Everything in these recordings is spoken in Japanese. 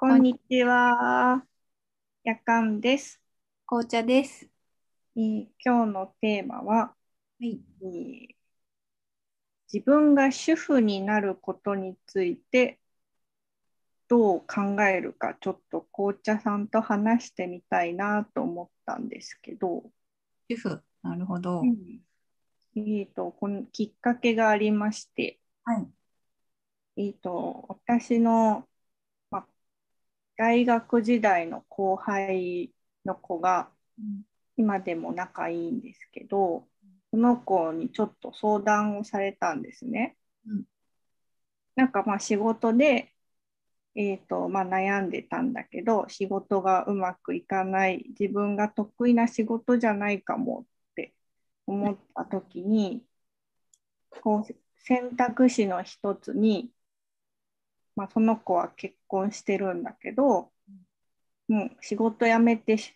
こんにちは。やかんです、紅茶です。えー今日のテーマは、はい。えー自分が主婦になることについてどう考えるか、ちょっと紅茶さんと話してみたいなと思ったんですけど、主婦。なるほど。うんえーと、このきっかけがありまして、はい。えーと、私の、まあ、大学時代の後輩の子が、今でも仲いいんですけど、その子にちょっと相談をされたんですね。うんなんかまあ仕事で、えーとまあ、悩んでたんだけど、仕事がうまくいかない、自分が得意な仕事じゃないかもって思った時に、こう選択肢の一つに、まあ、その子は結婚してるんだけど、もう仕事辞めてし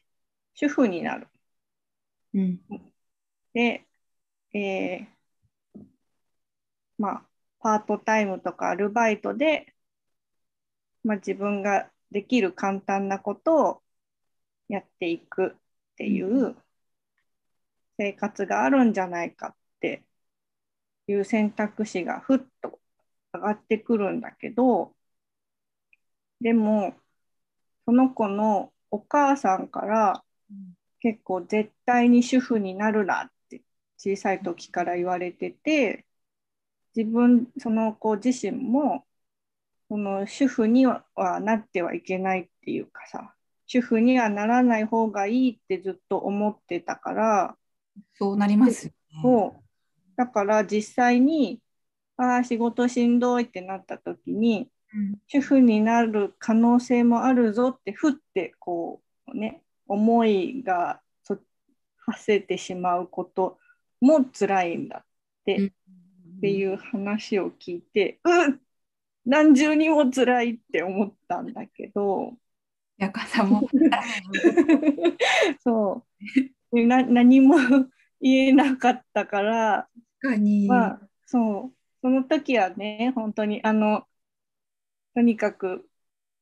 主婦になる。うん。で、えーまあ、パートタイムとかアルバイトで、まあ、自分ができる簡単なことをやっていくっていう生活があるんじゃないかっていう選択肢がふっと上がってくるんだけど、でも、その子のお母さんから結構絶対に主婦になるなって小さい時から言われてて自分その子自身もその主婦にはなってはいけないっていうかさ主婦にはならない方がいいってずっと思ってたからそうなりますよね。そうだから実際にああ仕事しんどいってなった時にうん。主婦になる可能性もあるぞってふってこうね思いがそ発せてしまうことも辛いんだって、うんっていう話を聞いてうん何重にも辛いって思ったんだけどやかさんも。そうでな何も言えなかったから確かに。まあ、そう、その時はね、本当に、あの、とにかく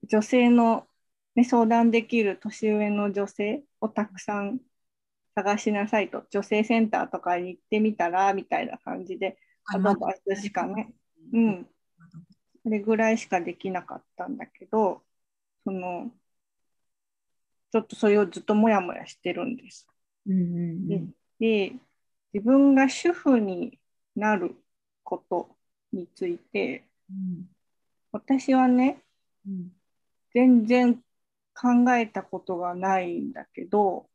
女性の、ね、相談できる年上の女性をたくさん探しなさいと、女性センターとかに行ってみたら、みたいな感じで、アドバイスしかね、うん、それぐらいしかできなかったんだけど、その、ちょっとそれをずっともやもやしてるんです。うんうんうん。で、自分が主婦になることについて、うん私はね、うん全然考えたことがないんだけど、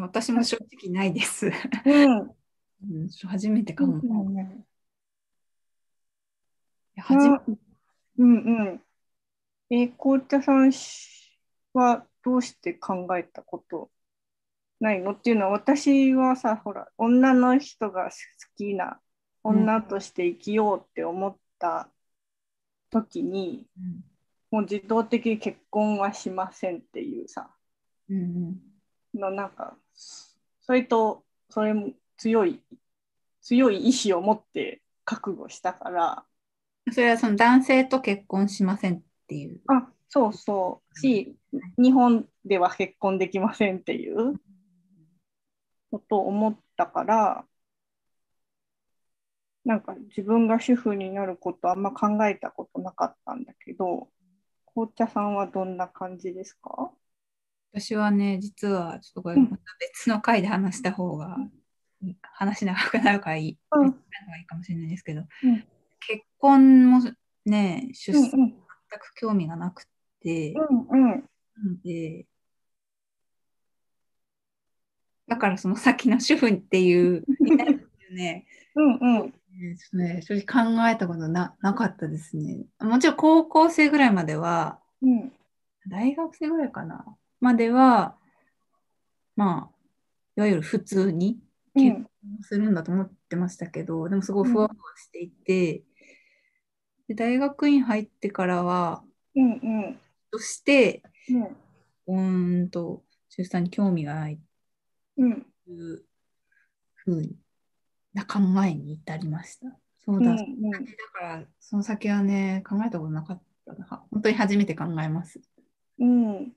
私も正直ないです。うん。うん、初めてかも。いうんや初めうんうん。えー、紅茶さんはどうして考えたことないの？っていうのは、私はさ、ほら、女の人が好きな女として生きようって思った時に、うん。もう自動的に結婚はしませんっていうさ、うんのなんか、それと、それも強い、強い意志を持って覚悟したから、うん、それはその男性と結婚しませんっていう。あ、そうそう、し、日本では結婚できませんっていうことを思ったから、なんか自分が主婦になることあんま考えたことなかったんだけど、紅茶さんはどんな感じですか？私はね、実はちょっとこれうんまた別の回で話した方が、話長くなるからいい、うん。別の方がいいかもしれないですけど、うん。結婚もね、出産全うんうん。く興味がなくて、うんうん。で、だからその先の主婦っていう、ね、うんうん。ねちょっとね、正直考えたことななかったですね。もちろん高校生ぐらいまでは、うん。大学生ぐらいかな、までは、まあ、いわゆる普通に結婚するんだと思ってましたけど、でもすごいふわふわしていて、で大学院入ってからは、うんうん。として、うん。うーんと、出産に興味がないうんというふうな考えに至りました。そうだ。うんだから、その先はね、考えたことなかったな。本当に初めて考えます。うん。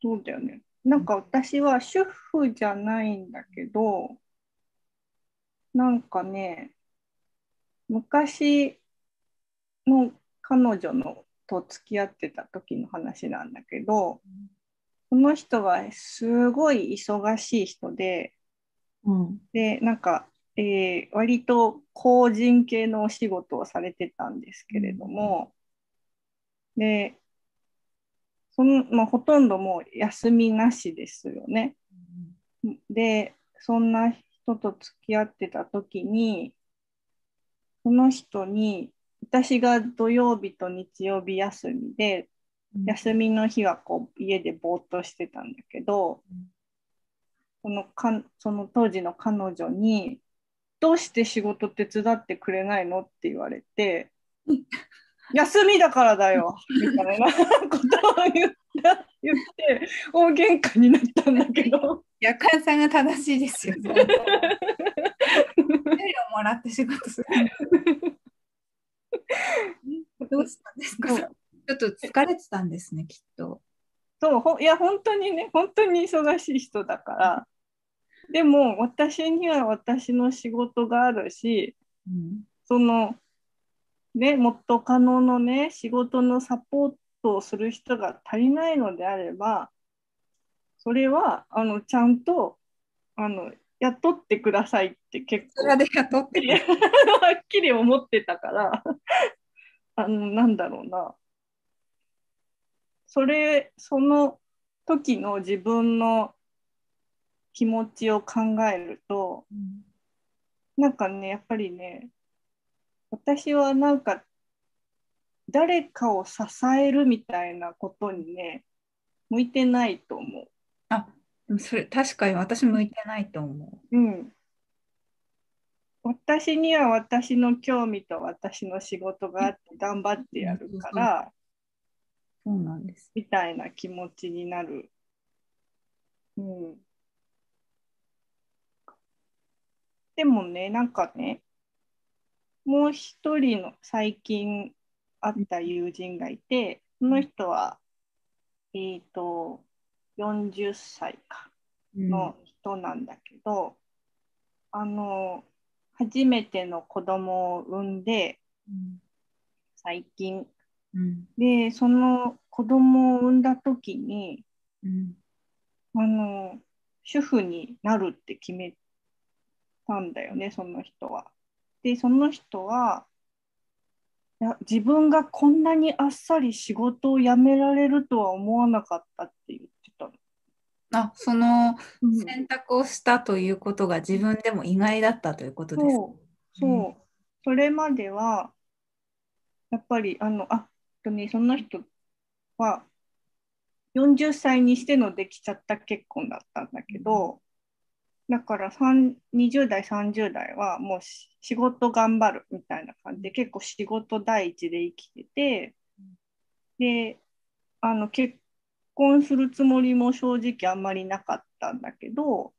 そうだよね。なんか私は主婦じゃないんだけど、なんかね、昔の彼女のと付き合ってた時の話なんだけど、この人はすごい忙しい人で、うん。で、なんか、えー割と個人系のお仕事をされてたんですけれども、で、その、まあ、ほとんどもう休みなしですよね。で、そんな人と付き合ってた時に、その人に、私が土曜日と日曜日休みで、休みの日はこう家でぼーっとしてたんだけど、そのかその当時の彼女に、どうして仕事手伝ってくれないのって言われて、休みだからだよみたいなことを言った言って、大喧嘩になったんだけど、夜間さんが正しいですよ。給料もらって仕事する。どうしたんですか？ちょっと疲れてたんですね、きっと。そうほいや本当にね本当に忙しい人だからでも私には私の仕事があるしうんそのね元カノのね仕事のサポートをする人が足りないのであればそれはあのちゃんとあの雇ってくださいって結構 はっきり思ってたから あのなんだろうな。それその時の自分の気持ちを考えるとなんかねやっぱりね私はなんか誰かを支えるみたいなことにね向いてないと思あ、でもそれ確かに私向いてないと思う。うん私には私の興味と私の仕事があって頑張ってやるから、う。そうなんです。みたいな気持ちになる。うん。でもね、なんかね、もう一人の最近会った友人がいて、その人は、えっ、と、40歳かうんの人なんだけど、あの、初めての子供を産んで、最近、うん。で、その子供を産んだ時に、うん。あの、主婦になるって決めたんだよね、その人は。で、その人は、いや自分がこんなにあっさり仕事を辞められるとは思わなかったって言ってたの。あ、そのうん選択をしたということが自分でも意外だったということです。そう、そう。それまでは、やっぱり、あの、あ、とね、その人は、40歳にしてのできちゃった結婚だったんだけど、だから3 20代、30代はもうし仕事頑張るみたいな感じで、結構仕事第一で生きてて、で、あの、結婚するつもりも正直あんまりなかったんだけど、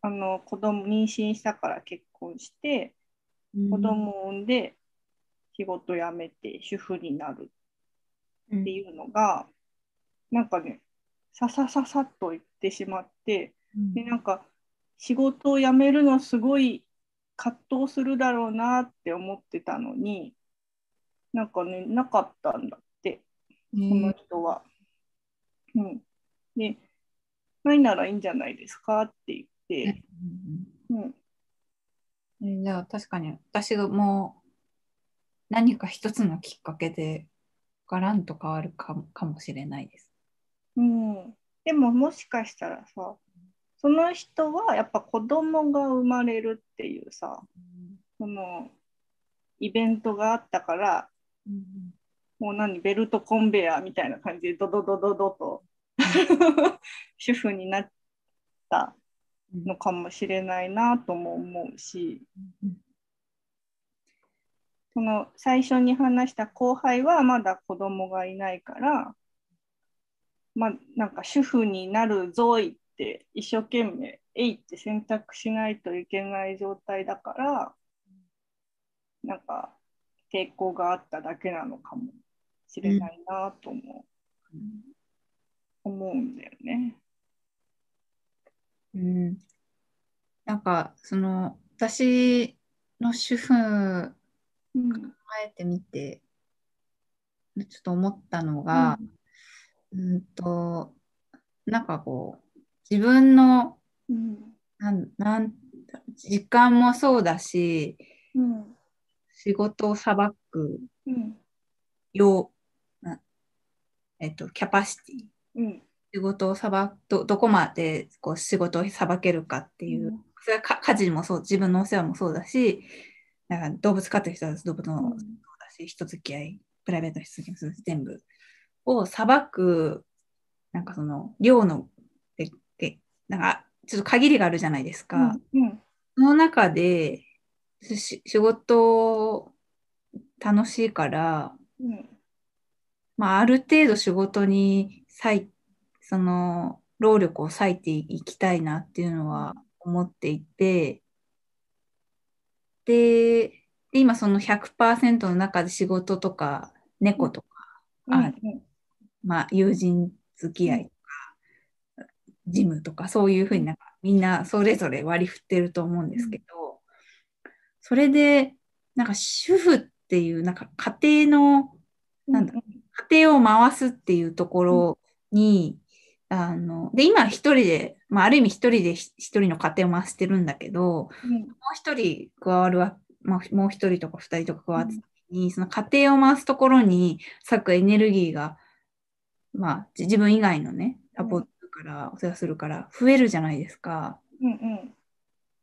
あの子供妊娠したから結婚してうん。子供を産んで仕事辞めて主婦になるっていうのが、なんかねささささっと言ってしまってうんでなんか仕事を辞めるのすごい葛藤するだろうなって思ってたのになんかねなかったんだってえーこの人は。うん、でないならいいんじゃないですかって言って。うんじゃあ確かに私がもう何か一つのきっかけでガランと変わるかもかもしれないです。うん、でももしかしたらさその人はやっぱ子供が生まれるっていうさそのイベントがあったからもう何ベルトコンベヤーみたいな感じでドドドドドと主婦になったのかもしれないなとも思うしその最初に話した後輩はまだ子供がいないからまあなんか主婦になるぞいって一生懸命えいって選択しないといけない状態だからなんか抵抗があっただけなのかもしれないなとも思うんだよね。うん。なんか、その、私の主婦考うん。えてみて、ちょっと思ったのが、うんと、なんかこう、自分の、うん。なん、なん、時間もそうだし、うん。仕事をさばくうん。よう、なえっと、キャパシティ、うん。仕事をさば、ど、どこまでこう仕事をさばけるかっていう、それはか家事もそう、自分のお世話もそうだし、なんか動物飼ってる人は動物のそうだし、人付き合い、プライベートの人付き合い全部をさばく、なんかその、量の、なんか、ちょっと限りがあるじゃないですか。うん。その中で、し仕事楽しいから、うん。まあ、ある程度仕事に割い、その、労力を割いていきたいなっていうのは思っていて、で、で今その100%の中で仕事とか猫とか、あまあ、友人付き合いジムとか、そういうふうになんかみんなそれぞれ割り振ってると思うんですけど、それで、なんか主婦っていう、なんか家庭の、なんだ家庭を回すっていうところに、あの、で、今一人で、まあ、ある意味一人でひ一人の家庭を回してるんだけど、うん。もう一人加わるわ、まあ、もう一人とか二人とか加わった時に、その家庭を回すところに割くエネルギーが、まあ、じ自分以外のね、サポートから、お世話するから増えるじゃないですか。うん。うん。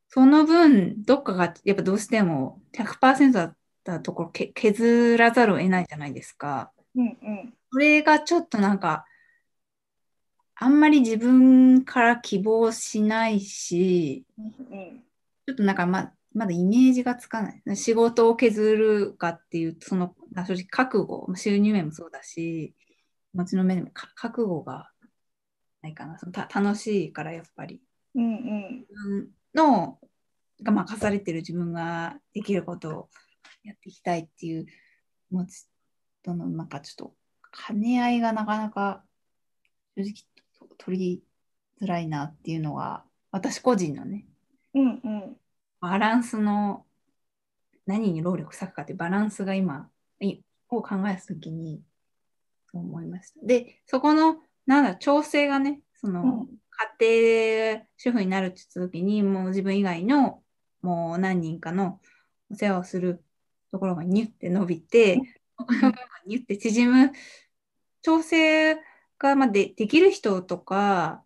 その分、どっかがやっぱどうしても100%だったところけ削らざるを得ないじゃないですか。うん。うん。それがちょっとなんか、あんまり自分から希望しないし、うん。ちょっとなんかま、まだイメージがつかない。仕事を削るかっていう、その、あ正直覚悟、まあ収入面もそうだし、気持ちの面でもか覚悟がないかな。そのた楽しいからやっぱり。うん。うん。のが任されてる自分ができることをやっていきたいっていう気持ちとのなんかちょっと兼ね合いがなかなか正直取りづらいなっていうのは私個人のねうん。うん。バランスの何に労力割くかってバランスが今を考えたときにそう思いました。で、そこのなんだ調整がね、その、うん。家庭主婦になるって言ったときに、もう自分以外のもう何人かのお世話をするところがニュッて伸びて、ニュッて縮む調整がまあでできる人とか、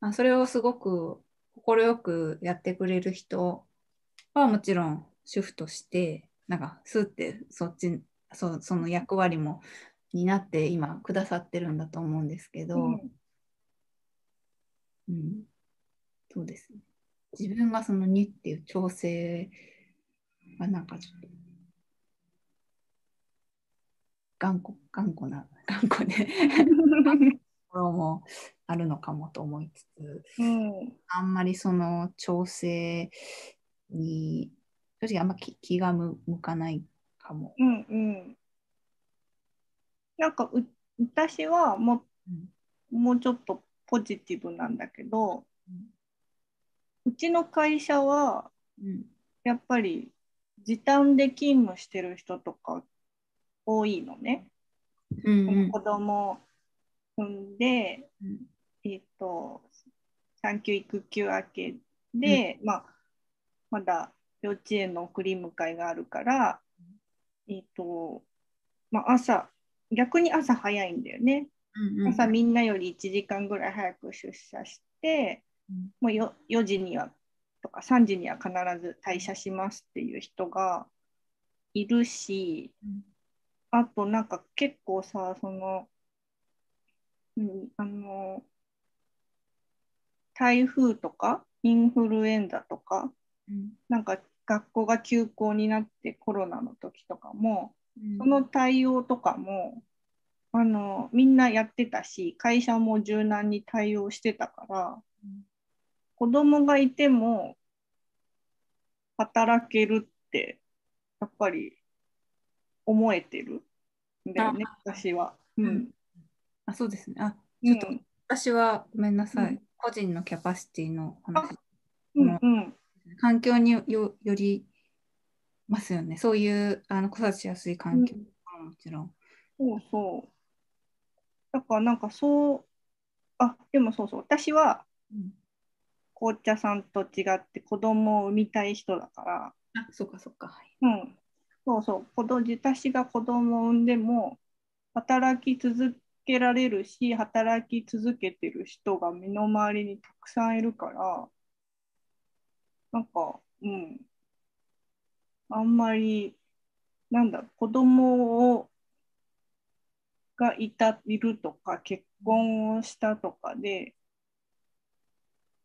まあ、それをすごく快くやってくれる人はもちろん主婦として、なんかスーってそっち、そその役割も担って今くださってるんだと思うんですけど、うん。うん、そうですね。自分がその2っていう調整がなんかちょっと頑固、頑固な、頑固でところもあるのかもと思いつつ、うん。あんまりその調整に、正直あんま気気が向向かないかも。うん。うん。なんかう、私はもうん。もうちょっとポジティブなんだけど、うちの会社はうん。やっぱり時短で勤務してる人とか多いのね。うんうん。子供産んで、うん。えっ、と、産休育休明けで、まあ、まだ幼稚園の送り迎えがあるから、えっ、と、まあ、朝、逆に朝早いんだよね。うんうん。朝みんなより1時間ぐらい早く出社して、うん。もうよ4時にはとか3時には必ず退社しますっていう人がいるし、うん。あとなんか結構さ、その、うん、あの、台風とかインフルエンザとか、うん。なんか学校が休校になってコロナの時とかも、うんその対応とかも、あの、みんなやってたし、会社も柔軟に対応してたから、うん子供がいても働けるって、やっぱり思えてるんだよね、私は。うん。あ、そうですね。あ、うん。ちょっと私はごめんなさい、うん。個人のキャパシティの話、うんうん。環境によよりますよね。そういうあの子育てしやすい環境はもちろん。そうそう。だからなんかそう、あ、でもそうそう、私はうん紅茶さんと違って子供を産みたい人だから、あ、そっかそっか。はいうん、そうそう、子供私が子供を産んでも働き続けられるし、働き続けてる人が身の回りにたくさんいるから、なんか、うん、あんまり、なんだ、子供をがいた、いるとか、結婚をしたとかで、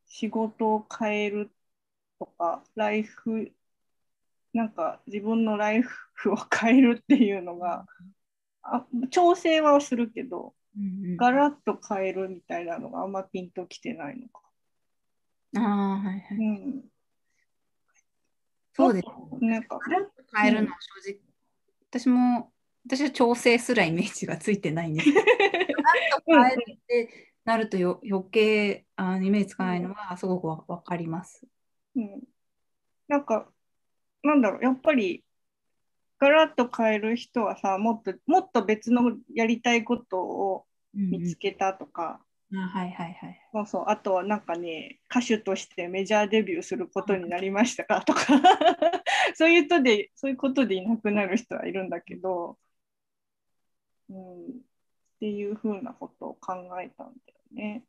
仕事を変えるとか、ライフ、なんか自分のライフを変えるっていうのが、あ調整はするけど、うんうんガラッと変えるみたいなのがあんまピンときてないのか。ああ、はいはい。うん。そうです。なんか、ガラッと変えるのは正直、私も、私は調整すらイメージがついてない んです。ガラッと変えるってなるとよ余計あのイメージつかないのはすごくわわかります。うん、なんか、なんだろう、やっぱり、ガラッと変える人はさ、もっと、もっと別のやりたいことを見つけたとか、うんうんあはいはいはい。そうそう、あとはなんかね、歌手としてメジャーデビューすることになりましたか？とか、そういう人で、そういうことでいなくなる人はいるんだけど、うん、っていうふうなことを考えたんだよね。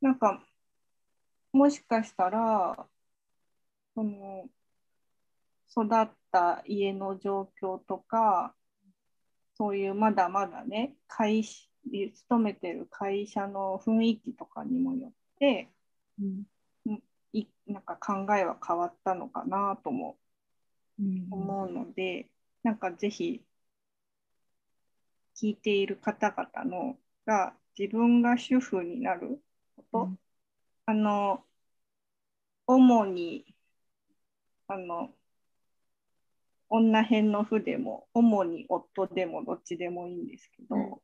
なんか、もしかしたら、その、育った家の状況とか、そういうまだまだね、会社勤めてる会社の雰囲気とかにもよって、うんいなんか考えは変わったのかなともうん思うので、なんかぜひ聞いている方々のが自分が主婦になること、うん。あの主にあの女編の婦でも主に夫でもどっちでもいいんですけど、うん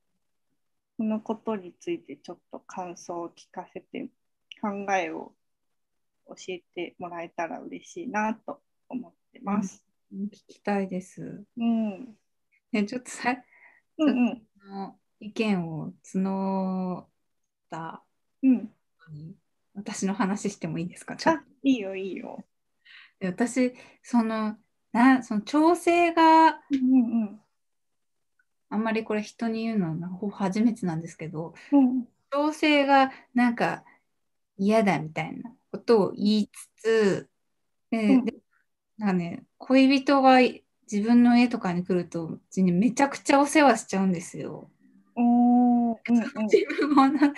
そのことについてちょっと感想を聞かせて考えを教えてもらえたら嬉しいなと思ってます。聞きたいです。うん、ね、ちょっとさ、うん、うん、意見を募ったうん。私の話してもいいですか？ちょっとあ、いいよ、いいよ。で私そのなその調整がうん、うん、あんまりこれ人に言うのはほぼ初めてなんですけどうん、調整がなんか嫌だみたいなことを言いつつでうんでなんかね恋人が自分の家とかに来るとうちにめちゃくちゃお世話しちゃうんですよ。うん、自分もななん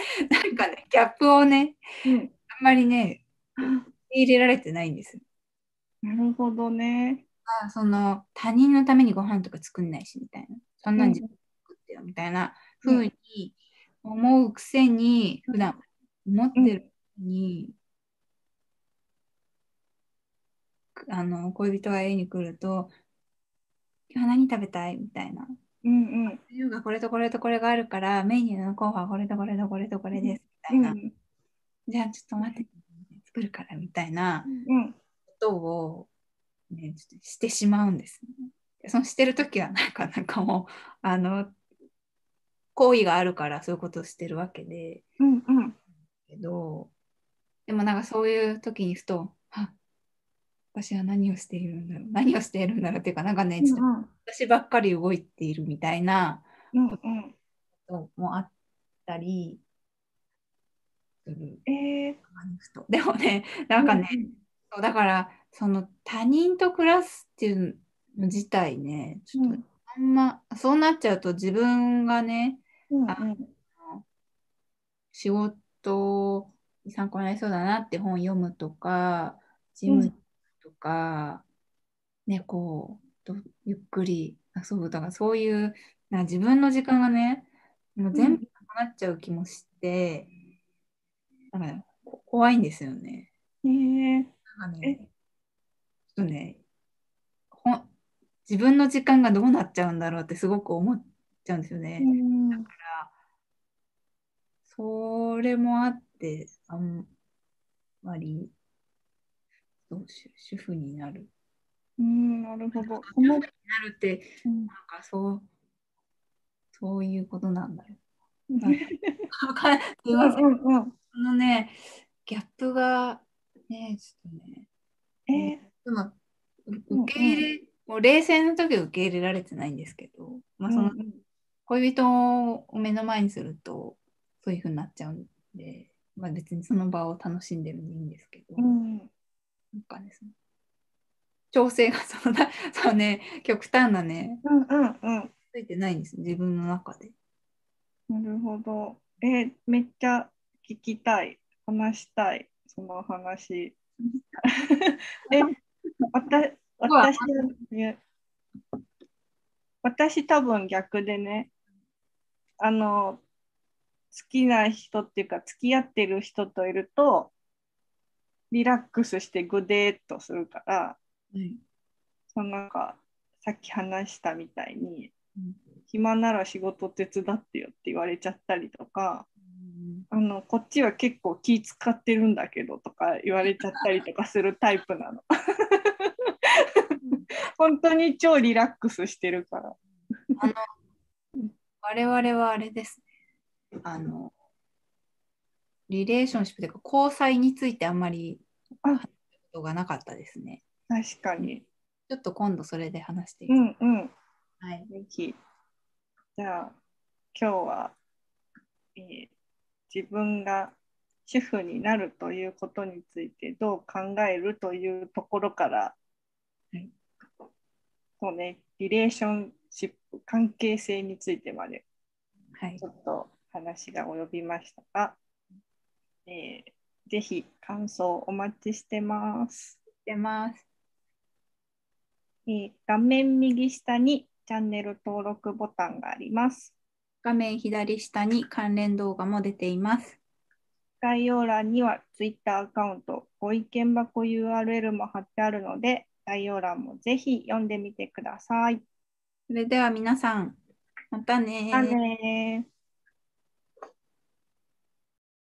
かねギャップをねうん、あんまりね入れられてないんですよ。なるほどね。あその他人のためにご飯とか作んないしみたいなそんなん自うん分で作ってよみたいなうん。風に思うくせに普段思ってるのに、あの恋人が家に来ると今日何食べたいみたいな。うん、うん、優がこれとこれとこれがあるからメニューの候補はこれとこれとこれとこれですみたいな、うん、じゃあちょっと待って作るからみたいなうん、ことを、ね、ちょっとしてしまうんです、ね。でそのしてるときはなんか なんかもうあの行為があるからそういうことをしてるわけで。うん、うん、けどでもなんかそういう時にふとあ私は何をしているんだろう何をしているんだろうっていうかなんかねちょっと私ばっかり動いているみたいなうん、うん。こともあったりする。えー、ふと。でもねなんかね、そうだからその他人と暮らすっていうの自体ねちょっとあんま、そうなっちゃうと自分がねうん、あ仕事に参考になりそうだなって本読むとかジムとか、ねこうとゆっくり遊ぶとかそういうなんか自分の時間がねもう全部なくなっちゃう気もして、なんかねこ怖いんですよね。えー、なんかね、ちょっとね自分の時間がどうなっちゃうんだろうってすごく思っちゃうんですよね。うん、だから、それもあって、あんまり、そう主主婦になる。うん、なるほど。主婦になるって、うんなんかそう、そういうことなんだよ。わかんすいません。うんうんうんこのね、ギャップが、ね、ちょっとね、え？でも、受け入れ、もう冷静な時は受け入れられてないんですけど、まあ、その恋人を目の前にすると、そういうふうになっちゃうんで、まあ、別にその場を楽しんでるんでいいんですけど、うんなんかですね、調整がそのな、そうね、極端なね、うんうんうんついてないんです、自分の中で。なるほど。えめっちゃ聞きたい。話したい。その話。え、私私多分逆でね、あの、好きな人っていうか、付き合ってる人といると、リラックスしてグデーっとするから、はい。そのなんか、さっき話したみたいに、うん。暇なら仕事手伝ってよって言われちゃったりとか、あのこっちは結構気使ってるんだけどとか言われちゃったりとかするタイプなの。本当に超リラックスしてるから。あの我々はあれですね。あの、リレーションシップというか、交際についてあんまりあ話したことがなかったですね。確かに。ちょっと今度それで話していきうます。んうん。はい。ぜひ。じゃあ今日は、えー自分が主婦になるということについてどう考えるというところから、はいそうね、リレーションシップ関係性についてまではいちょ。っと話が及びましたが、えーぜひ感想お待ちしてます。出ます。えー画面右下にチャンネル登録ボタンがあります。画面左下に関連動画も出ています。概要欄には Twitter アカウント、ご意見箱 URL も貼ってあるので、概要欄もぜひ読んでみてください。それでは皆さん、またねまたねー